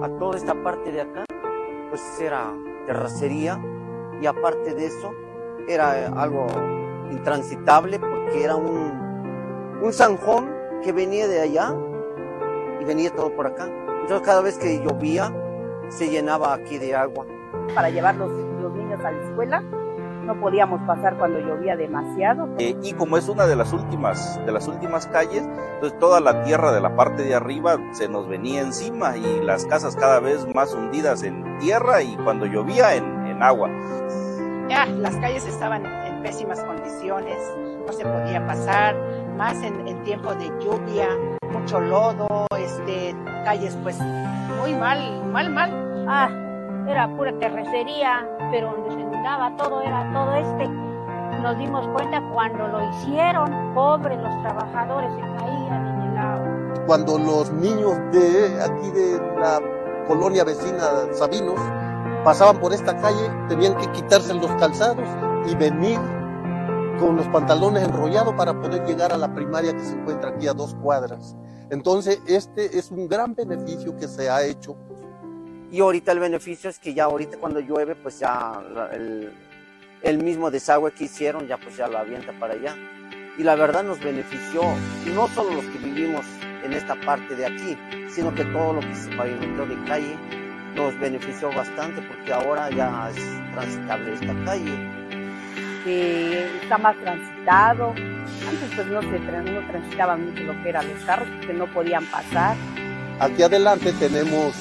a toda esta parte de acá, pues era terracería y aparte de eso era algo intransitable porque era un, un zanjón que venía de allá y venía todo por acá. Entonces cada vez que llovía se llenaba aquí de agua. Para llevar los, los niños a la escuela no podíamos pasar cuando llovía demasiado. Eh, y como es una de las últimas de las últimas calles, entonces toda la tierra de la parte de arriba se nos venía encima y las casas cada vez más hundidas en tierra y cuando llovía en, en agua. Ya, las calles estaban en pésimas condiciones, no se podía pasar, más en, en tiempo de lluvia, mucho lodo, este, calles pues muy mal, mal, mal. Ah, era pura terracería, pero donde se inundaba todo era todo este. Nos dimos cuenta cuando lo hicieron, pobres los trabajadores se caían en el agua. Cuando los niños de aquí de la colonia vecina Sabinos pasaban por esta calle, tenían que quitarse los calzados y venir con los pantalones enrollados para poder llegar a la primaria que se encuentra aquí a dos cuadras. Entonces, este es un gran beneficio que se ha hecho y ahorita el beneficio es que ya ahorita cuando llueve, pues ya el, el, mismo desagüe que hicieron, ya pues ya lo avienta para allá. Y la verdad nos benefició, no solo los que vivimos en esta parte de aquí, sino que todo lo que se pavimentó de calle nos benefició bastante porque ahora ya es transitable esta calle. Que está más transitado. Antes pues no se no transitaba mucho lo que eran los carros porque no podían pasar. Aquí adelante tenemos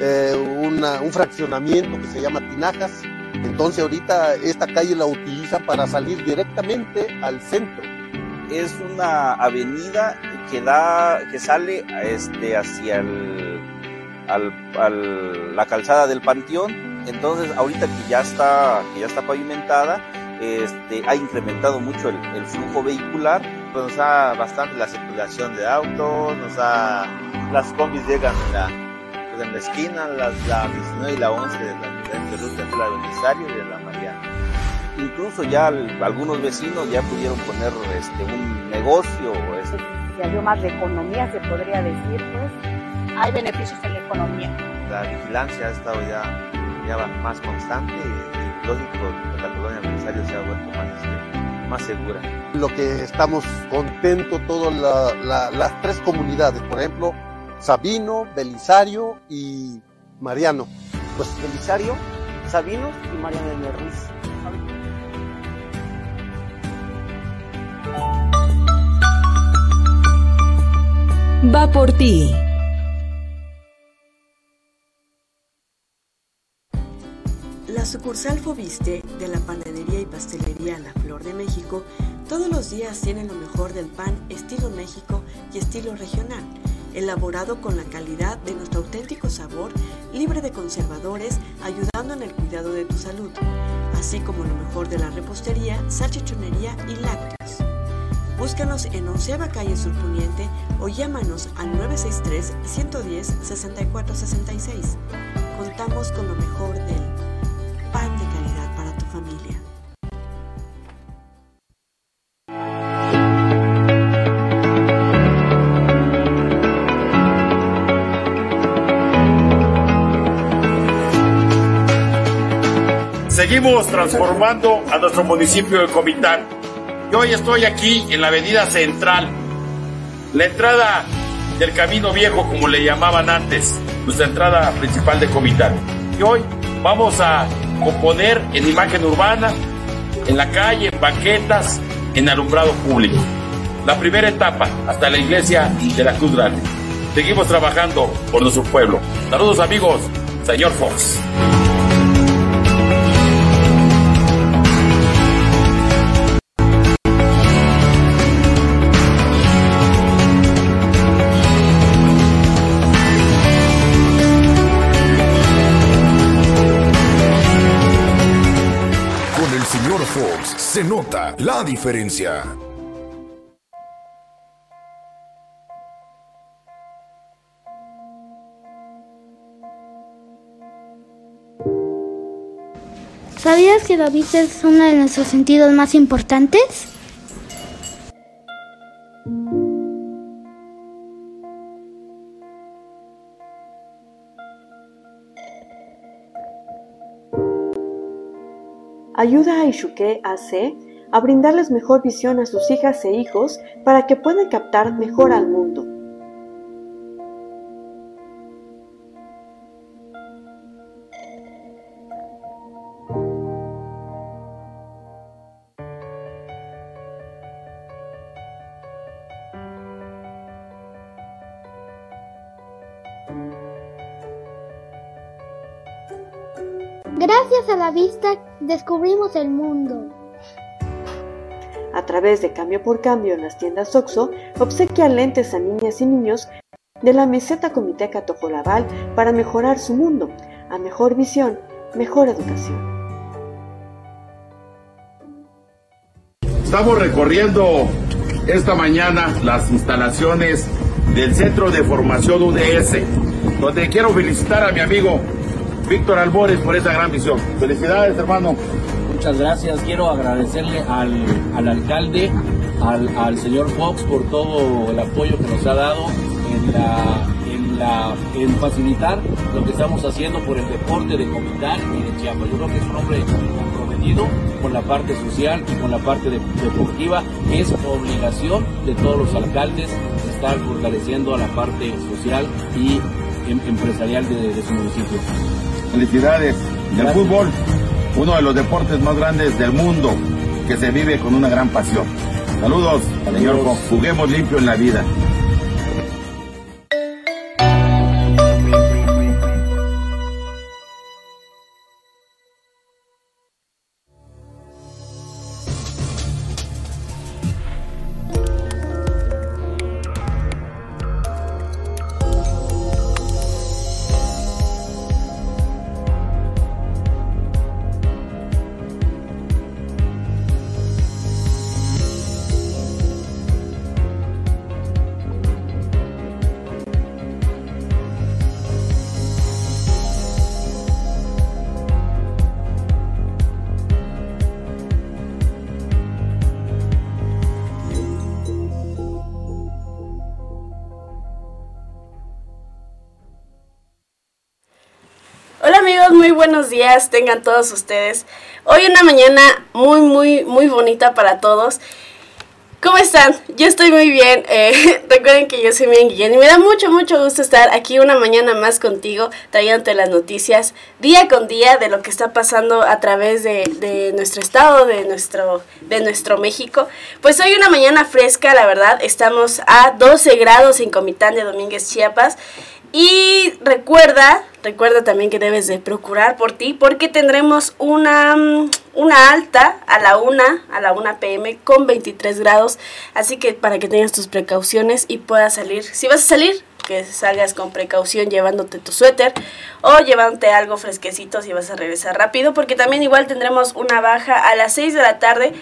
eh, un fraccionamiento que se llama Tinajas. Entonces ahorita esta calle la utiliza para salir directamente al centro. Es una avenida que da, que sale este, hacia el, al, al, la calzada del Panteón. Entonces ahorita que ya está, que ya está pavimentada, este, ha incrementado mucho el, flujo vehicular. Pues nos da bastante la circulación de autos, nos da, las combis llegan a pues en la esquina, las, la 19 y la 11 de la diferentes rutas de la Belisario y de la Mariana. Incluso ya el, algunos vecinos ya pudieron poner este, un negocio. Este. Se dio más de economía, se podría decir, pues. Hay beneficios en la economía. La vigilancia ha estado ya, ya más constante y, y lógico, la colonia Belisario se ha vuelto más, este, más segura. Lo que estamos contentos todas la, la, las tres comunidades, por ejemplo, Sabino, Belisario y Mariano. Pues Belisario, Sabino y Mariano de Ruiz. Va por ti. La sucursal Fobiste de la panadería y pastelería La Flor de México todos los días tiene lo mejor del pan estilo México y estilo regional elaborado con la calidad de nuestro auténtico sabor, libre de conservadores, ayudando en el cuidado de tu salud, así como lo mejor de la repostería, salchichonería y lácteos. Búscanos en Onceava Calle Surponiente o llámanos al 963-110-6466. Contamos con lo mejor del Seguimos transformando a nuestro municipio de Comitán. Y hoy estoy aquí en la avenida central, la entrada del camino viejo, como le llamaban antes, nuestra entrada principal de Comitán. Y hoy vamos a componer en imagen urbana, en la calle, en banquetas, en alumbrado público. La primera etapa hasta la iglesia de la Cruz Grande. Seguimos trabajando por nuestro pueblo. Saludos amigos, señor Fox. Se nota la diferencia. ¿Sabías que la vista es uno de nuestros sentidos más importantes? Ayuda a Ishuke AC a brindarles mejor visión a sus hijas e hijos para que puedan captar mejor al mundo. Gracias a la vista descubrimos el mundo. A través de Cambio por Cambio en las tiendas OXO, obsequia lentes a niñas y niños de la meseta Comiteca Tojolabal para mejorar su mundo, a mejor visión, mejor educación. Estamos recorriendo esta mañana las instalaciones del Centro de Formación UDS, donde quiero felicitar a mi amigo Víctor Albores por esa gran misión. Felicidades, hermano. Muchas gracias. Quiero agradecerle al, al alcalde, al, al, señor Fox por todo el apoyo que nos ha dado en, en, facilitar lo que estamos haciendo por el deporte de Comitán y de Chiapas. Yo creo que es un hombre comprometido con la parte social y con la parte de, deportiva. Es obligación de todos los alcaldes estar fortaleciendo a la parte social y em, empresarial de su municipio. Felicidades. El fútbol, uno de los deportes más grandes del mundo, que se vive con una gran pasión. Saludos, señor. Juguemos limpio en la vida. Buenos días, tengan todos ustedes. Hoy una mañana muy, muy, muy bonita para todos. ¿Cómo están? Yo estoy muy bien. Eh, recuerden que yo soy Miriam Guillén y me da mucho, mucho gusto estar aquí una mañana más contigo, trayéndote las noticias día con día de lo que está pasando a través de, de nuestro estado, de nuestro, de nuestro México. Pues hoy una mañana fresca, la verdad. Estamos a 12 grados en Comitán de Domínguez, Chiapas. Y recuerda, recuerda también que debes de procurar por ti porque tendremos una, una alta a la 1, a la 1 pm con 23 grados. Así que para que tengas tus precauciones y puedas salir. Si vas a salir, que salgas con precaución llevándote tu suéter o llevándote algo fresquecito si vas a regresar rápido porque también igual tendremos una baja a las 6 de la tarde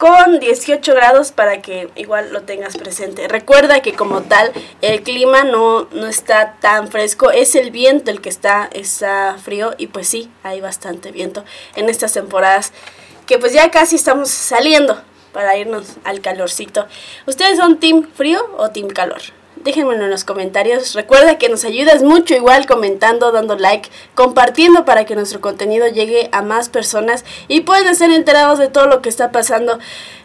con 18 grados para que igual lo tengas presente. Recuerda que como tal el clima no, no está tan fresco, es el viento el que está, está frío y pues sí, hay bastante viento en estas temporadas que pues ya casi estamos saliendo para irnos al calorcito. ¿Ustedes son team frío o team calor? Déjenmelo en los comentarios. Recuerda que nos ayudas mucho igual comentando, dando like, compartiendo para que nuestro contenido llegue a más personas y puedan estar enterados de todo lo que está pasando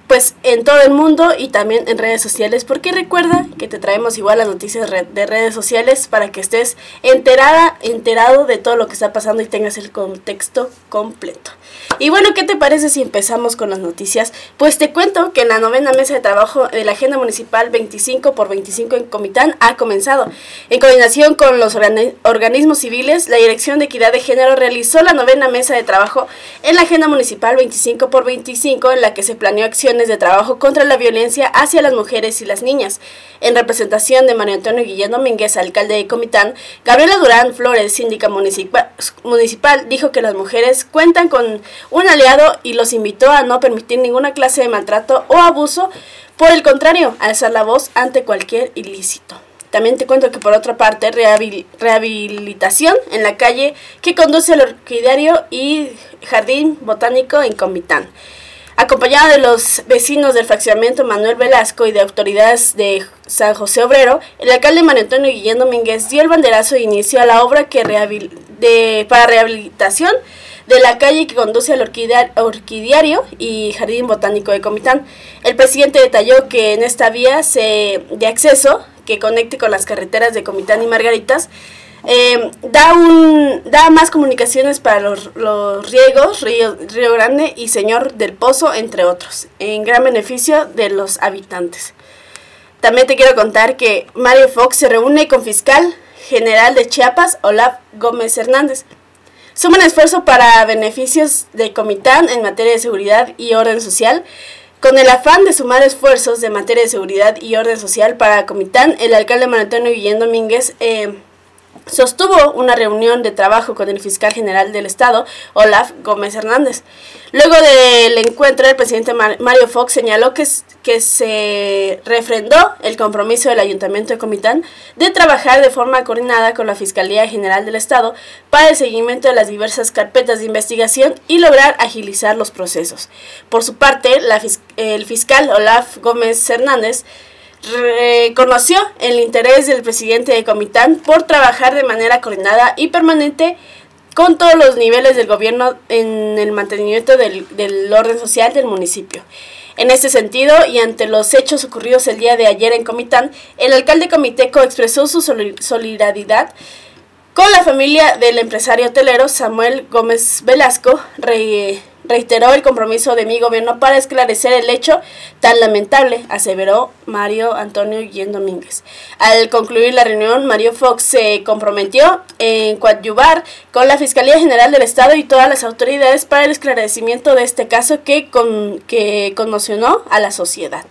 pues en todo el mundo y también en redes sociales porque recuerda que te traemos igual las noticias de redes sociales para que estés enterada, enterado de todo lo que está pasando y tengas el contexto completo. Y bueno, ¿qué te parece si empezamos con las noticias? Pues te cuento que la novena mesa de trabajo de la Agenda Municipal 25 por 25 en Comitán ha comenzado. En coordinación con los organismos civiles, la Dirección de Equidad de Género realizó la novena mesa de trabajo en la Agenda Municipal 25 por 25 en la que se planeó de trabajo contra la violencia hacia las mujeres y las niñas. En representación de Mario Antonio Guillén Domínguez, alcalde de Comitán, Gabriela Durán Flores, síndica municipal, municipal, dijo que las mujeres cuentan con un aliado y los invitó a no permitir ninguna clase de maltrato o abuso, por el contrario, alzar la voz ante cualquier ilícito. También te cuento que por otra parte, rehabilitación en la calle que conduce al orquidario y jardín botánico en Comitán. Acompañada de los vecinos del fraccionamiento Manuel Velasco y de autoridades de San José Obrero, el alcalde Mario Antonio Guillén Domínguez dio el banderazo e inició la obra que de, para rehabilitación de la calle que conduce al orquidiario y jardín botánico de Comitán. El presidente detalló que en esta vía de acceso que conecte con las carreteras de Comitán y Margaritas eh, da, un, da más comunicaciones para los, los riegos, Río, Río Grande y Señor del Pozo, entre otros, en gran beneficio de los habitantes. También te quiero contar que Mario Fox se reúne con fiscal general de Chiapas, Olaf Gómez Hernández. Suman esfuerzo para beneficios de Comitán en materia de seguridad y orden social. Con el afán de sumar esfuerzos de materia de seguridad y orden social para Comitán, el alcalde Antonio Guillén Domínguez eh, sostuvo una reunión de trabajo con el fiscal general del estado, Olaf Gómez Hernández. Luego del encuentro, el presidente Mar- Mario Fox señaló que, que se refrendó el compromiso del Ayuntamiento de Comitán de trabajar de forma coordinada con la Fiscalía General del Estado para el seguimiento de las diversas carpetas de investigación y lograr agilizar los procesos. Por su parte, el fiscal Olaf Gómez Hernández reconoció el interés del presidente de Comitán por trabajar de manera coordinada y permanente con todos los niveles del gobierno en el mantenimiento del, del orden social del municipio. En este sentido, y ante los hechos ocurridos el día de ayer en Comitán, el alcalde comiteco expresó su soli- solidaridad con la familia del empresario hotelero Samuel Gómez Velasco, re- reiteró el compromiso de mi gobierno para esclarecer el hecho tan lamentable, aseveró Mario Antonio Guillén Domínguez. Al concluir la reunión, Mario Fox se comprometió en coadyuvar con la Fiscalía General del Estado y todas las autoridades para el esclarecimiento de este caso que, con, que conmocionó a la sociedad.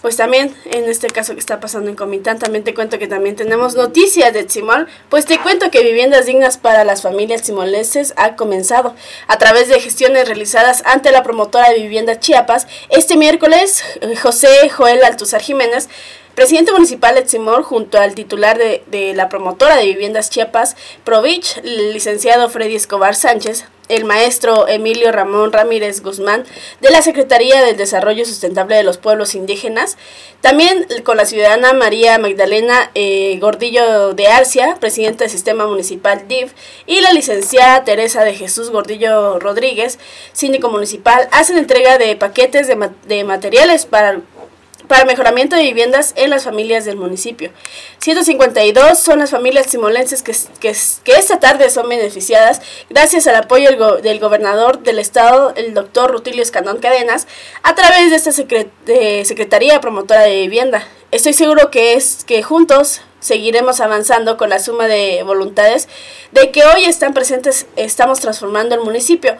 Pues también, en este caso que está pasando en Comitán, también te cuento que también tenemos noticias de Tzimol, pues te cuento que Viviendas Dignas para las Familias Tzimolenses ha comenzado. A través de gestiones realizadas ante la promotora de Vivienda Chiapas, este miércoles, eh, José Joel Altuzar Jiménez, presidente municipal de Tzimol, junto al titular de, de la promotora de Viviendas Chiapas, Provich, licenciado Freddy Escobar Sánchez, el maestro Emilio Ramón Ramírez Guzmán de la Secretaría del Desarrollo Sustentable de los Pueblos Indígenas, también con la ciudadana María Magdalena eh, Gordillo de Arcia, presidenta del Sistema Municipal DIF, y la licenciada Teresa de Jesús Gordillo Rodríguez, síndico municipal, hacen entrega de paquetes de, ma- de materiales para para mejoramiento de viviendas en las familias del municipio. 152 son las familias timolenses que, que, esta tarde son beneficiadas gracias al apoyo del, go- del gobernador del estado, el doctor Rutilio Escandón Cadenas, a través de esta secre- de Secretaría Promotora de Vivienda. Estoy seguro que es que juntos seguiremos avanzando con la suma de voluntades de que hoy están presentes, estamos transformando el municipio,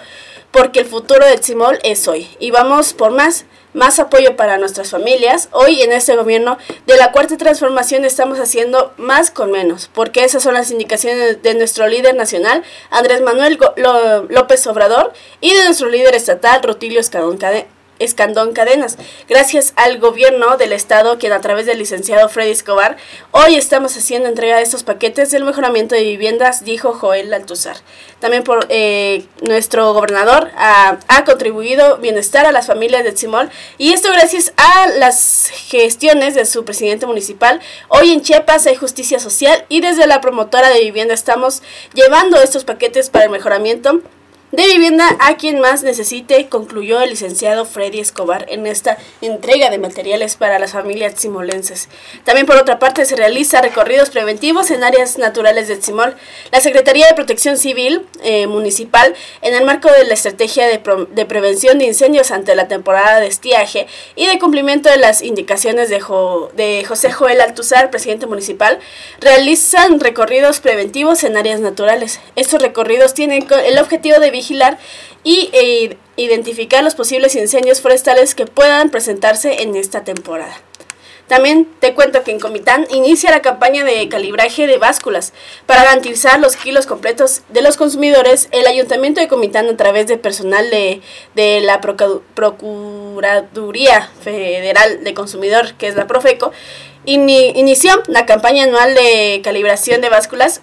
porque el futuro del Tzimol es hoy y vamos por más más apoyo para nuestras familias. Hoy en este gobierno de la cuarta transformación estamos haciendo más con menos, porque esas son las indicaciones de nuestro líder nacional, Andrés Manuel López Obrador, y de nuestro líder estatal, Rutilio Escandón, Cade- Escandón Cadenas. Gracias al gobierno del estado, quien a través del licenciado Freddy Escobar, hoy estamos haciendo entrega de estos paquetes del mejoramiento de viviendas, dijo Joel Altuzar. También por eh, nuestro gobernador ha, contribuido bienestar a las familias de Tzimol y esto gracias a las gestiones de su presidente municipal. Hoy en Chiapas hay justicia social y desde la promotora de vivienda estamos llevando estos paquetes para el mejoramiento de vivienda a quien más necesite, concluyó el licenciado Freddy Escobar en esta entrega de materiales para las familias tzimolenses. También por otra parte se realiza recorridos preventivos en áreas naturales de Tzimol. La Secretaría de Protección Civil eh, Municipal, en el marco de la estrategia de, de prevención de incendios ante la temporada de estiaje y de cumplimiento de las indicaciones de, Jo- de José Joel Altuzar, presidente municipal, realizan recorridos preventivos en áreas naturales. Estos recorridos tienen el objetivo de vigilar y eh, identificar los posibles incendios forestales que puedan presentarse en esta temporada. También te cuento que en Comitán inicia la campaña de calibraje de básculas. Para garantizar los kilos completos de los consumidores, el Ayuntamiento de Comitán, a través de personal de, la Procu- Procuraduría Federal de Consumidor, que es la Profeco, ini- inició la campaña anual de calibración de básculas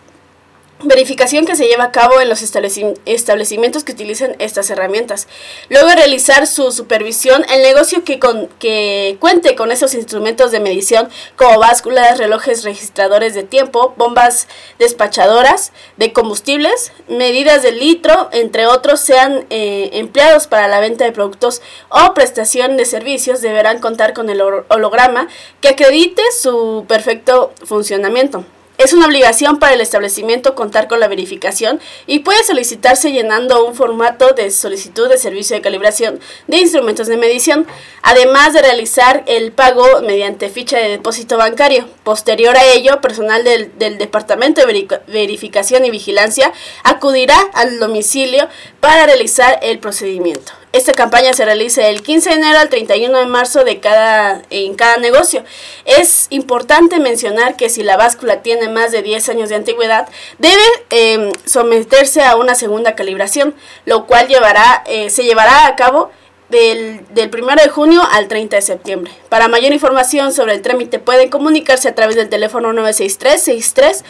verificación que se lleva a cabo en los estableci- establecimientos que utilizan estas herramientas. Luego realizar su supervisión, el negocio que, con, que cuente con esos instrumentos de medición como básculas, relojes registradores de tiempo, bombas despachadoras de combustibles, medidas de litro, entre otros, sean eh, empleados para la venta de productos o prestación de servicios, deberán contar con el holograma que acredite su perfecto funcionamiento. Es una obligación para el establecimiento contar con la verificación y puede solicitarse llenando un formato de solicitud de servicio de calibración de instrumentos de medición, además de realizar el pago mediante ficha de depósito bancario. Posterior a ello, personal del, del Departamento de Veri- Verificación y Vigilancia acudirá al domicilio para realizar el procedimiento. Esta campaña se realiza del 15 de enero al 31 de marzo de cada, en cada negocio. Es importante mencionar que si la báscula tiene más de 10 años de antigüedad, debe eh, someterse a una segunda calibración, lo cual llevará, eh, se llevará a cabo del, del 1 de junio al 30 de septiembre. Para mayor información sobre el trámite pueden comunicarse a través del teléfono 963-63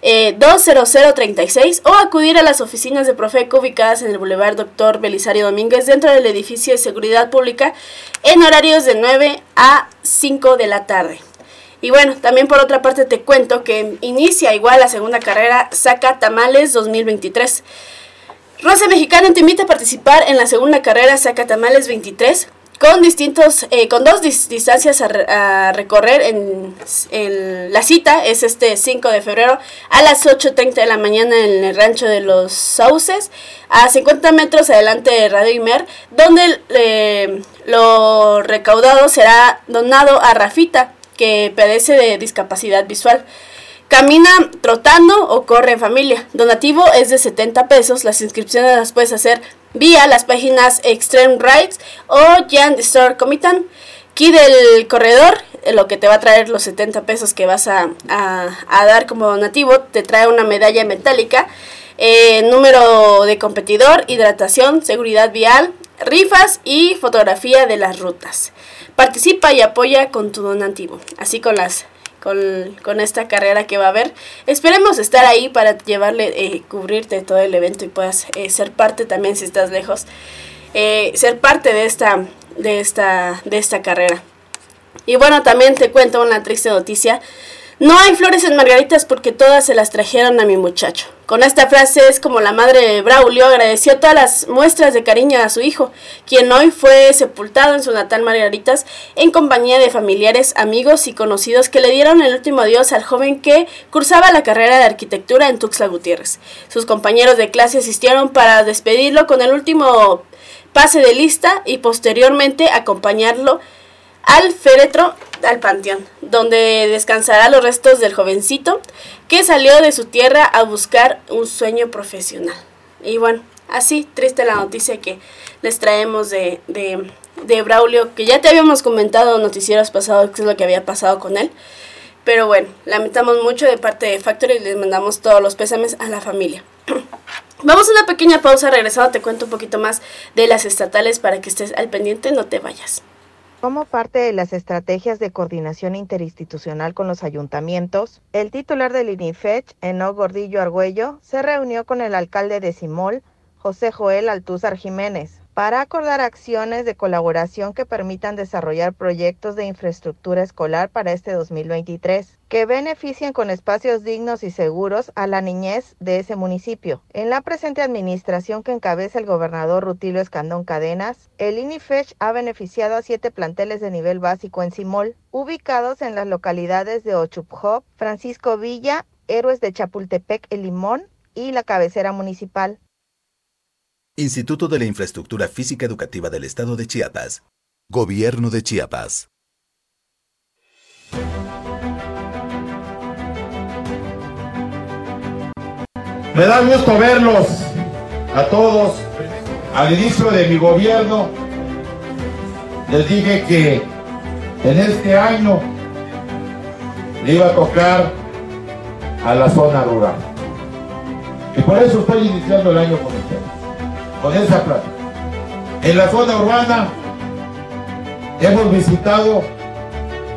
eh, 20036 o acudir a las oficinas de Profeco ubicadas en el Boulevard Doctor Belisario Domínguez dentro del edificio de Seguridad Pública en horarios de 9 a 5 de la tarde. Y bueno, también por otra parte te cuento que inicia igual la segunda carrera Saca Tamales 2023. Rosa Mexicana te invita a participar en la segunda carrera Saca Tamales 23 con distintos, eh, con dos dis- distancias a, re- a recorrer en, en la cita es este 5 de febrero a las 8.30 de la mañana en el rancho de los Sauces a 50 metros adelante de Radio Imer donde eh, lo recaudado será donado a Rafita que padece de discapacidad visual Camina trotando o corre en familia. Donativo es de 70 pesos. Las inscripciones las puedes hacer vía las páginas Extreme Rides o Jan Store Comitan. Aquí del corredor, eh, lo que te va a traer los 70 pesos que vas a, a- a dar como donativo, te trae una medalla metálica, eh, número de competidor, hidratación, seguridad vial, rifas y fotografía de las rutas. Participa y apoya con tu donativo, así con las con, con esta carrera que va a haber. Esperemos estar ahí para llevarle, eh, cubrirte todo el evento y puedas eh, ser parte también si estás lejos, eh, ser parte de esta, de esta, de esta carrera. Y bueno, también te cuento una triste noticia. No hay flores en margaritas porque todas se las trajeron a mi muchacho. Con esta frase es como la madre de Braulio agradeció todas las muestras de cariño a su hijo, quien hoy fue sepultado en su natal Margaritas en compañía de familiares, amigos y conocidos que le dieron el último adiós al joven que cursaba la carrera de arquitectura en Tuxtla Gutiérrez. Sus compañeros de clase asistieron para despedirlo con el último pase de lista y posteriormente acompañarlo al féretro al panteón, donde descansará los restos del jovencito que salió de su tierra a buscar un sueño profesional. Y bueno, así triste la noticia que les traemos de, de, de Braulio, que ya te habíamos comentado en noticieros pasados qué es lo que había pasado con él. Pero bueno, lamentamos mucho de parte de Factory y les mandamos todos los pésames a la familia. Vamos a una pequeña pausa, regresando te cuento un poquito más de las estatales para que estés al pendiente, no te vayas. Como parte de las estrategias de coordinación interinstitucional con los ayuntamientos, el titular del INIFECH, Eno Gordillo Argüello, se reunió con el alcalde de Simol, José Joel Altúzar Jiménez, para acordar acciones de colaboración que permitan desarrollar proyectos de infraestructura escolar para este 2023, que beneficien con espacios dignos y seguros a la niñez de ese municipio. En la presente administración que encabeza el gobernador Rutilio Escandón Cadenas, el INIFECH ha beneficiado a siete planteles de nivel básico en Simol, ubicados en las localidades de Ochupjop, Francisco Villa, Héroes de Chapultepec, El Limón y la cabecera municipal. Instituto de la Infraestructura Física Educativa del Estado de Chiapas. Gobierno de Chiapas. Me da gusto verlos a todos. Al inicio de mi gobierno les dije que en este año le iba a tocar a la zona rural. Y por eso estoy iniciando el año con ustedes, con esa plata. En la zona urbana hemos visitado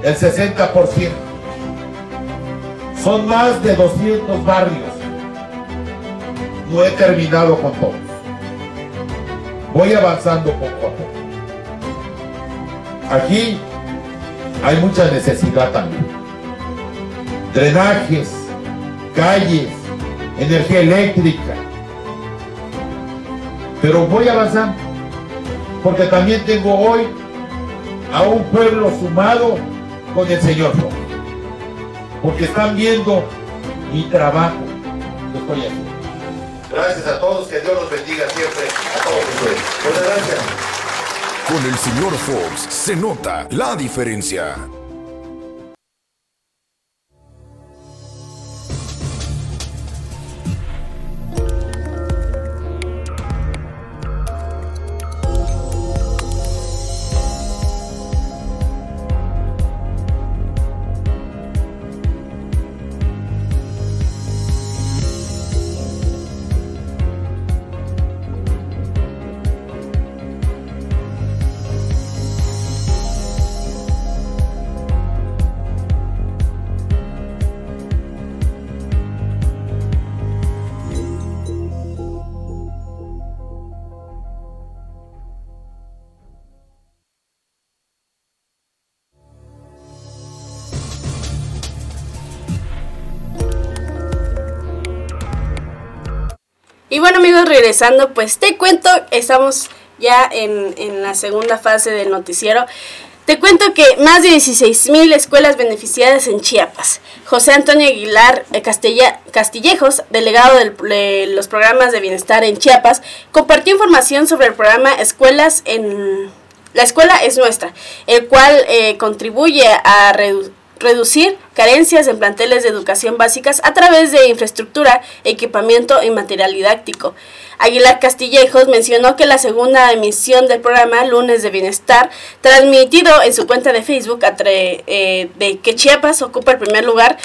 el 60%. Son más de 200 barrios no he terminado con todos. Voy avanzando poco a poco. Aquí hay mucha necesidad también. Drenajes, calles, energía eléctrica. Pero voy avanzando. Porque también tengo hoy a un pueblo sumado con el Señor. Porque están viendo mi trabajo estoy haciendo. Gracias a todos, que Dios los bendiga siempre a todos ustedes. Muchas gracias. Con el señor Fox se nota la diferencia. Regresando, pues te cuento, estamos ya en, en la segunda fase del noticiero. Te cuento que más de 16.000 escuelas beneficiadas en Chiapas. José Antonio Aguilar Castilla, Castillejos, delegado del- de los programas de bienestar en Chiapas, compartió información sobre el programa Escuelas en... La escuela es nuestra, el cual eh, contribuye a redu- reducir carencias en planteles de educación básicas a través de infraestructura, equipamiento y material didáctico. Aguilar Castillejos mencionó que la segunda emisión del programa Lunes de Bienestar, transmitido en su cuenta de Facebook eh, de que Chiapas ocupa el primer lugar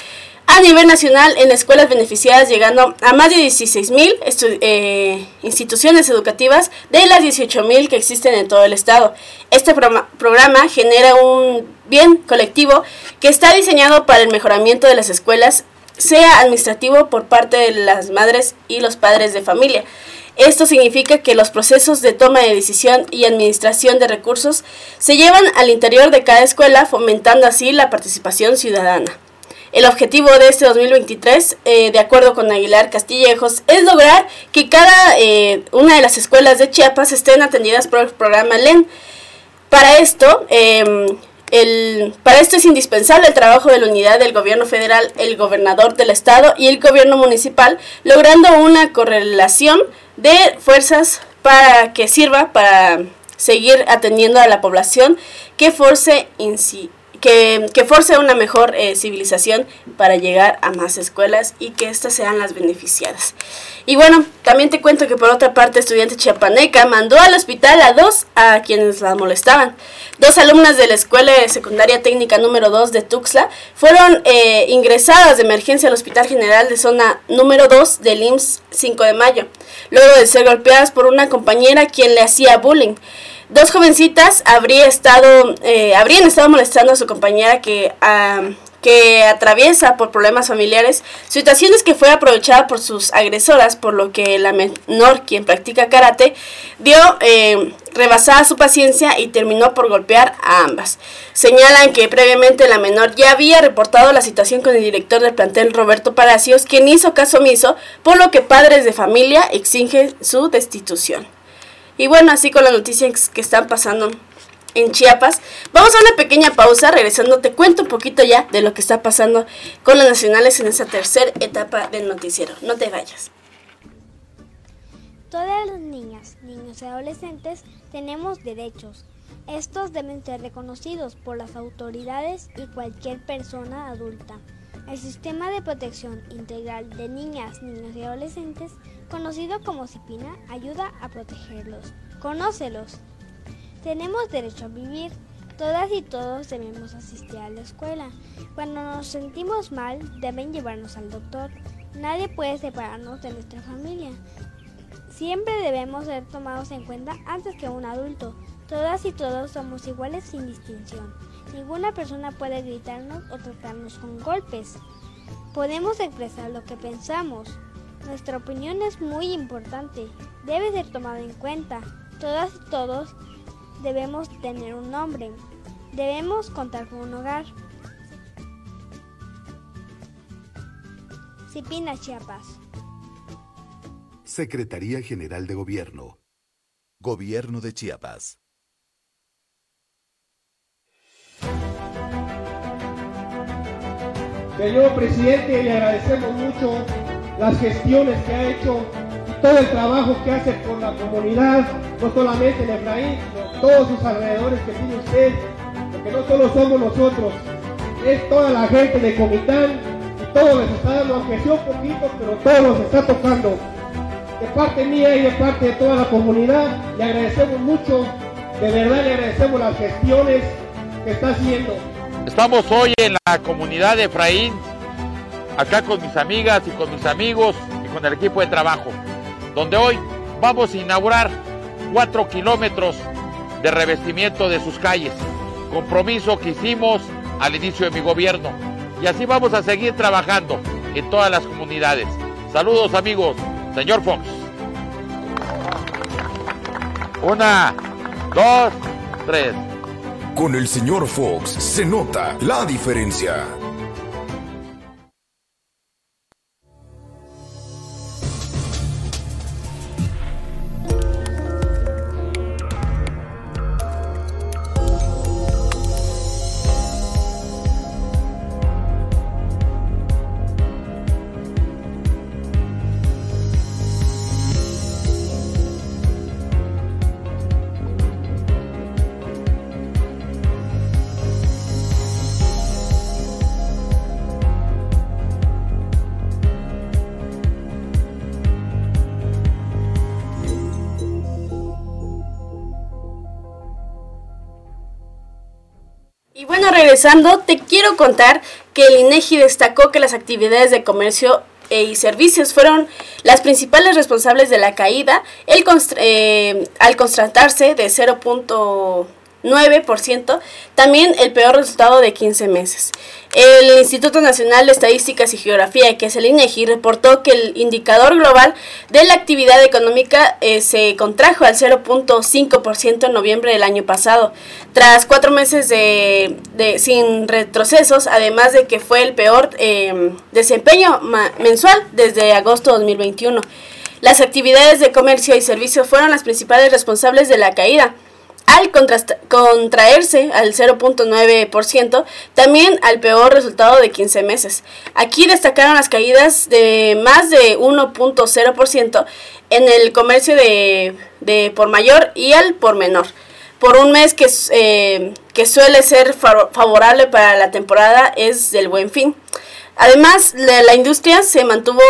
a nivel nacional en escuelas beneficiadas, llegando a más de 16 mil instituciones educativas de las 18 mil que existen en todo el estado. Este programa genera un bien colectivo que está diseñado para el mejoramiento de las escuelas, sea administrativo por parte de las madres y los padres de familia. Esto significa que los procesos de toma de decisión y administración de recursos se llevan al interior de cada escuela, fomentando así la participación ciudadana. El objetivo de este 2023, eh, de acuerdo con Aguilar Castillejos, es lograr que cada eh, una de las escuelas de Chiapas estén atendidas por el programa LEN. Para esto, el, para esto es indispensable el trabajo de la unidad del gobierno federal, el gobernador del estado y el gobierno municipal, logrando una correlación de fuerzas para que sirva para seguir atendiendo a la población que force inci- que, que force una mejor eh, civilización para llegar a más escuelas y que éstas sean las beneficiadas. Y bueno, también te cuento que por otra parte, estudiante chiapaneca mandó al hospital a dos a quienes la molestaban. Dos alumnas de la Escuela Secundaria Técnica número 2 de Tuxtla fueron eh, ingresadas de emergencia al Hospital General de Zona número 2 del IMSS 5 de mayo, luego de ser golpeadas por una compañera quien le hacía bullying. Dos jovencitas habría estado, eh, habrían estado molestando a su compañera que, atraviesa por problemas familiares, situaciones que fue aprovechada por sus agresoras, por lo que la menor, quien practica karate, dio eh, rebasada su paciencia y terminó por golpear a ambas. Señalan que previamente la menor ya había reportado la situación con el director del plantel Roberto Palacios, quien hizo caso omiso, por lo que padres de familia exigen su destitución. Y bueno, así con las noticias que están pasando en Chiapas. Vamos a una pequeña pausa, regresando te cuento un poquito ya de lo que está pasando con las nacionales en esta tercera etapa del noticiero. No te vayas. Todas las niñas, niños y adolescentes tenemos derechos. Estos deben ser reconocidos por las autoridades y cualquier persona adulta. El Sistema de Protección Integral de Niñas, Niños y Adolescentes, conocido como CIPINA, ayuda a protegerlos. Conócelos. Tenemos derecho a vivir. Todas y todos debemos asistir a la escuela. Cuando nos sentimos mal, deben llevarnos al doctor. Nadie puede separarnos de nuestra familia. Siempre debemos ser tomados en cuenta antes que un adulto. Todas y todos somos iguales sin distinción. Ninguna persona puede gritarnos o tratarnos con golpes. Podemos expresar lo que pensamos. Nuestra opinión es muy importante, debe ser tomada en cuenta. Todas y todos debemos tener un nombre, debemos contar con un hogar. Cipina Chiapas. Secretaría General de Gobierno. Gobierno de Chiapas. Señor presidente, le agradecemos mucho las gestiones que ha hecho todo el trabajo que hace con la comunidad, no solamente en Efraín, sino todos sus alrededores que tiene usted, porque no solo somos nosotros, es toda la gente de Comitán y todo les está dando, aunque sea un poquito, pero todo nos está tocando. De parte mía y de parte de toda la comunidad, le agradecemos mucho, de verdad le agradecemos las gestiones que está haciendo. Estamos hoy en la comunidad de Efraín, acá con mis amigas y con mis amigos y con el equipo de trabajo, donde hoy vamos a inaugurar cuatro kilómetros de revestimiento de sus calles, compromiso que hicimos al inicio de mi gobierno. Y así vamos a seguir trabajando en todas las comunidades. Saludos amigos, señor Fox. Una, dos, tres. Con el señor Fox se nota la diferencia. Regresando, te quiero contar que el INEGI destacó que las actividades de comercio e- y servicios fueron las principales responsables de la caída el eh, al constatarse de 0.9%, también el peor resultado de 15 meses. El Instituto Nacional de Estadísticas y Geografía, que es el INEGI, reportó que el indicador global de la actividad económica eh, se contrajo al 0.5% en noviembre del año pasado, tras cuatro meses de, de- sin retrocesos, además de que fue el peor eh, desempeño mensual desde agosto de 2021. Las actividades de comercio y servicio fueron las principales responsables de la caída al contraerse al 0.9%, también al peor resultado de 15 meses. Aquí destacaron las caídas de más de 1.0% en el comercio de, de por mayor y al por menor. Por un mes que, eh, que suele ser fa- favorable para la temporada es del buen fin. Además, la industria se mantuvo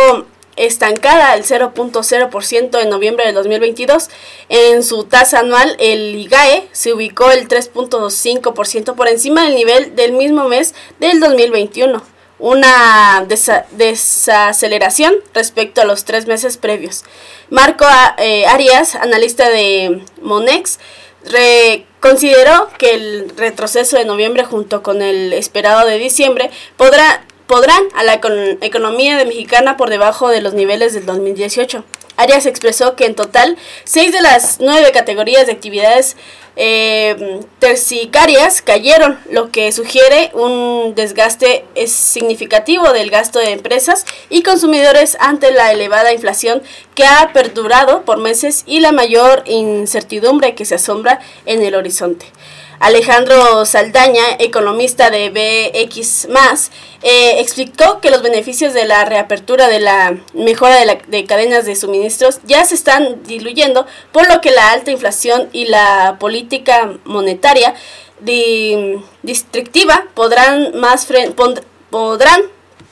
estancada al 0.0% en noviembre del 2022. En su tasa anual, el IGAE se ubicó el 3.5% por encima del nivel del mismo mes del 2021. Una desa- desaceleración respecto a los tres meses previos. Marco A- eh, Arias, analista de Monex, consideró que el retroceso de noviembre junto con el esperado de diciembre podrá, podrán a la econ- economía mexicana por debajo de los niveles del 2018. Arias expresó que en total seis de las nueve categorías de actividades eh, terciarias cayeron, lo que sugiere un desgaste es significativo del gasto de empresas y consumidores ante la elevada inflación que ha perdurado por meses y la mayor incertidumbre que se asombra en el horizonte. Alejandro Saldaña, economista de BX, eh, explicó que los beneficios de la reapertura de la mejora de, la- de cadenas de suministros ya se están diluyendo, por lo que la alta inflación y la política monetaria di- districtiva podrán más, fre- podrán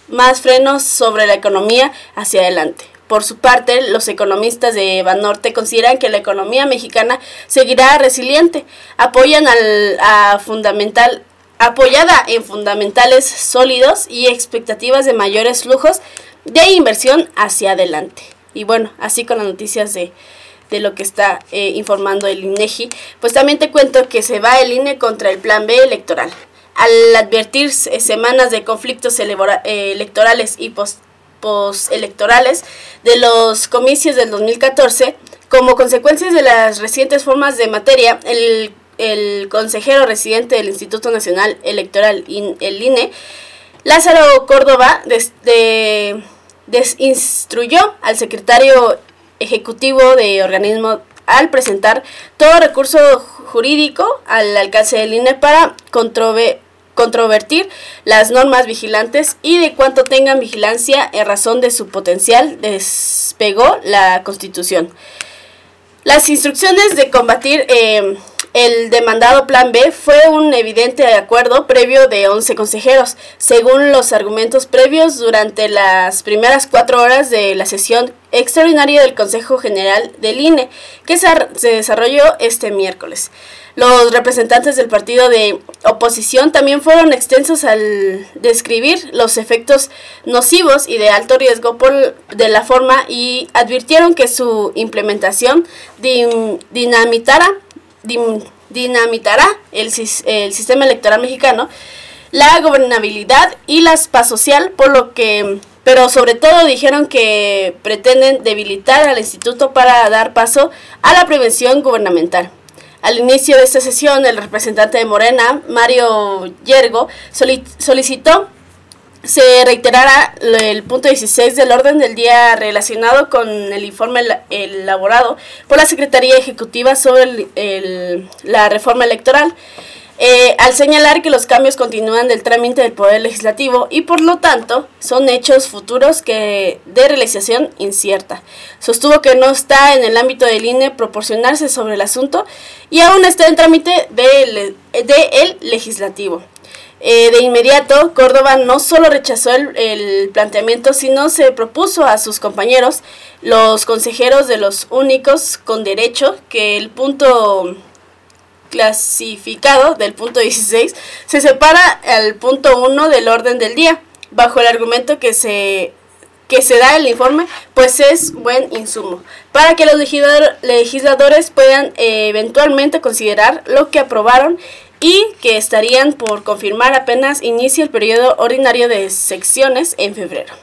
más frenos sobre la economía hacia adelante. Por su parte, los economistas de Banorte consideran que la economía mexicana seguirá resiliente, apoyan al, a fundamental, apoyada en fundamentales sólidos y expectativas de mayores flujos de inversión hacia adelante. Y bueno, así con las noticias de, de lo que está eh, informando el INEGI, pues también te cuento que se va el INE contra el Plan B electoral. Al advertir eh, semanas de conflictos eh, electorales y pos- postelectorales de los comicios del 2014, como consecuencias de las recientes formas de materia, el, el consejero residente del Instituto Nacional Electoral, el INE, Lázaro Córdoba, desde, desinstruyó al secretario ejecutivo de organismo al presentar todo recurso jurídico al alcance del INE para controvertir las normas vigilantes y de cuanto tengan vigilancia en razón de su potencial despegó la Constitución. Las instrucciones de combatir eh, el demandado Plan B fue un evidente acuerdo previo de 11 consejeros, según los argumentos previos durante las primeras cuatro horas de la sesión extraordinaria del Consejo General del INE, que se, desarrolló este miércoles. Los representantes del partido de oposición también fueron extensos al describir los efectos nocivos y de alto riesgo por, de la forma y advirtieron que su implementación dinamitará dinamitará el, el, sistema electoral mexicano, la gobernabilidad y la paz social, por lo que, pero sobre todo dijeron que pretenden debilitar al instituto para dar paso a la prevención gubernamental. Al inicio de esta sesión, el representante de Morena, Mario Yergo, solicitó se reiterará el punto 16 del orden del día relacionado con el informe elaborado por la Secretaría Ejecutiva sobre la reforma electoral. Eh, al señalar que los cambios continúan del trámite del Poder Legislativo y por lo tanto son hechos futuros que de realización incierta. Sostuvo que no está en el ámbito del INE proporcionarse sobre el asunto y aún está en trámite del de el legislativo. Eh, de inmediato, Córdoba no solo rechazó el, planteamiento, sino se propuso a sus compañeros, los consejeros de los únicos con derecho, que el punto clasificado del punto 16 se separa al punto 1 del orden del día, bajo el argumento que se que se da el informe, pues es buen insumo, para que los legisladores puedan eh, eventualmente considerar lo que aprobaron y que estarían por confirmar apenas inicia el periodo ordinario de secciones en febrero.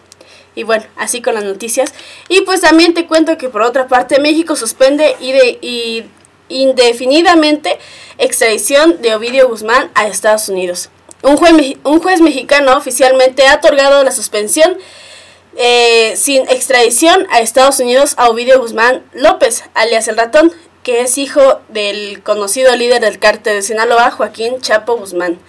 Y bueno, así con las noticias. Y pues también te cuento que por otra parte México suspende y de, indefinidamente extradición de Ovidio Guzmán a Estados Unidos. Un juez, un juez mexicano oficialmente ha otorgado la suspensión eh, sin extradición a Estados Unidos a Ovidio Guzmán López, alias el ratón, que es hijo del conocido líder del cártel de Sinaloa, Joaquín Chapo Guzmán.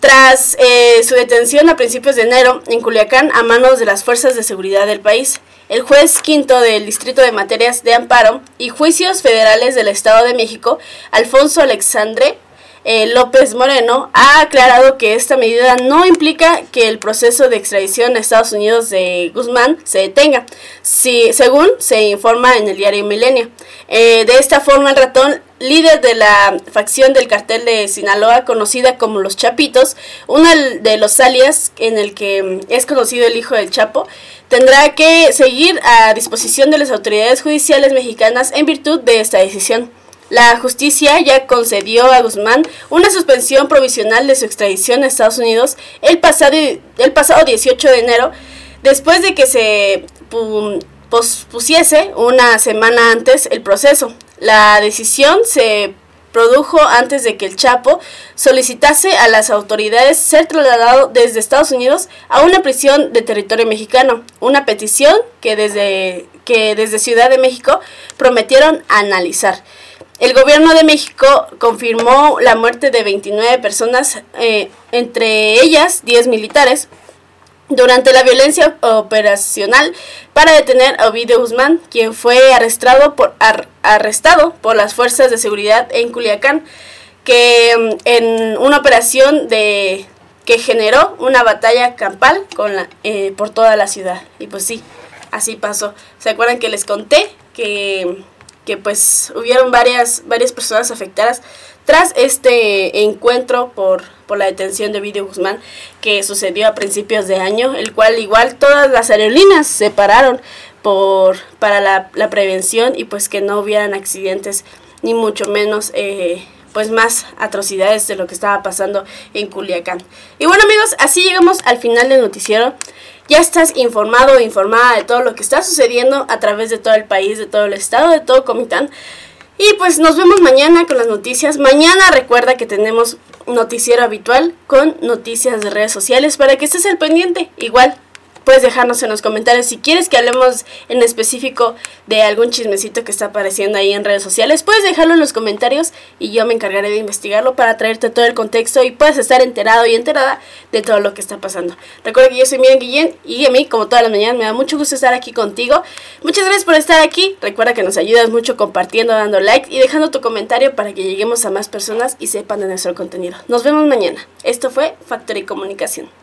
Tras eh, su detención a principios de enero en Culiacán a manos de las fuerzas de seguridad del país, el juez quinto del Distrito de Materias de Amparo y Juicios Federales del Estado de México, Alfonso Alexandre eh, López Moreno, ha aclarado que esta medida no implica que el proceso de extradición a Estados Unidos de Guzmán se detenga, si, según se informa en el diario Milenio. Eh, de esta forma, el ratón, líder de la facción del cartel de Sinaloa, conocida como los Chapitos, uno de los alias en el que mm, es conocido el hijo del Chapo, tendrá que seguir a disposición de las autoridades judiciales mexicanas en virtud de esta decisión. La justicia ya concedió a Guzmán una suspensión provisional de su extradición a Estados Unidos el pasado, el pasado 18 de enero, después de que se pospusiese una semana antes el proceso. La decisión se produjo antes de que el Chapo solicitase a las autoridades ser trasladado desde Estados Unidos a una prisión de territorio mexicano, una petición que desde, que desde Ciudad de México prometieron analizar. El gobierno de México confirmó la muerte de 29 personas, eh, entre ellas 10 militares, durante la violencia operacional para detener a Ovidio Guzmán, quien fue arrestado por, arrestado por las fuerzas de seguridad en Culiacán, que mm, en una operación de que generó una batalla campal con la, eh, por toda la ciudad. Y pues sí, así pasó. ¿Se acuerdan que les conté que que pues hubieron varias, varias personas afectadas tras este encuentro por, por la detención de Vidio Guzmán que sucedió a principios de año, el cual igual todas las aerolíneas se pararon por, para la, prevención y pues que no hubieran accidentes ni mucho menos eh, pues más atrocidades de lo que estaba pasando en Culiacán. Y bueno amigos, así llegamos al final del noticiero. Ya estás informado o informada de todo lo que está sucediendo a través de todo el país, de todo el estado, de todo Comitán. Y pues nos vemos mañana con las noticias. Mañana recuerda que tenemos noticiero habitual con noticias de redes sociales para que estés al pendiente. Igual puedes dejarnos en los comentarios si quieres que hablemos en específico de algún chismecito que está apareciendo ahí en redes sociales. Puedes dejarlo en los comentarios y yo me encargaré de investigarlo para traerte todo el contexto y puedes estar enterado y enterada de todo lo que está pasando. Recuerda que yo soy Miriam Guillén y a mí, como todas las mañanas, me da mucho gusto estar aquí contigo. Muchas gracias por estar aquí. Recuerda que nos ayudas mucho compartiendo, dando like y dejando tu comentario para que lleguemos a más personas y sepan de nuestro contenido. Nos vemos mañana. Esto fue Factory Comunicación.